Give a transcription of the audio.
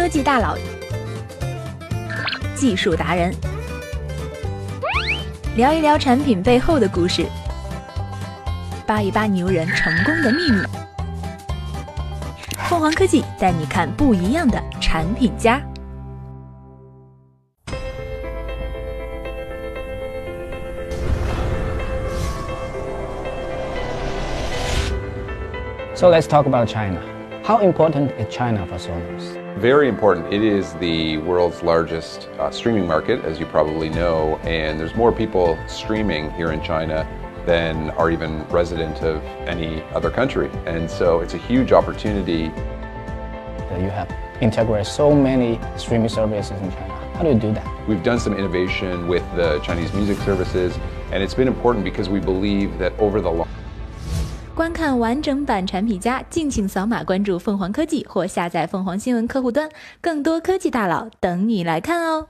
科技大佬、技术达人，聊一聊产品背后的故事，扒一扒牛人成功的秘密。凤凰科技带你看不一样的产品家。So let's talk about China. How important is China for Sonos? Very important. It is the world's largest uh, streaming market, as you probably know, and there's more people streaming here in China than are even resident of any other country. And so it's a huge opportunity. That you have integrated so many streaming services in China. How do you do that? We've done some innovation with the Chinese music services, and it's been important because we believe that over the long 观看完整版产品家，敬请扫码关注凤凰科技或下载凤凰新闻客户端，更多科技大佬等你来看哦。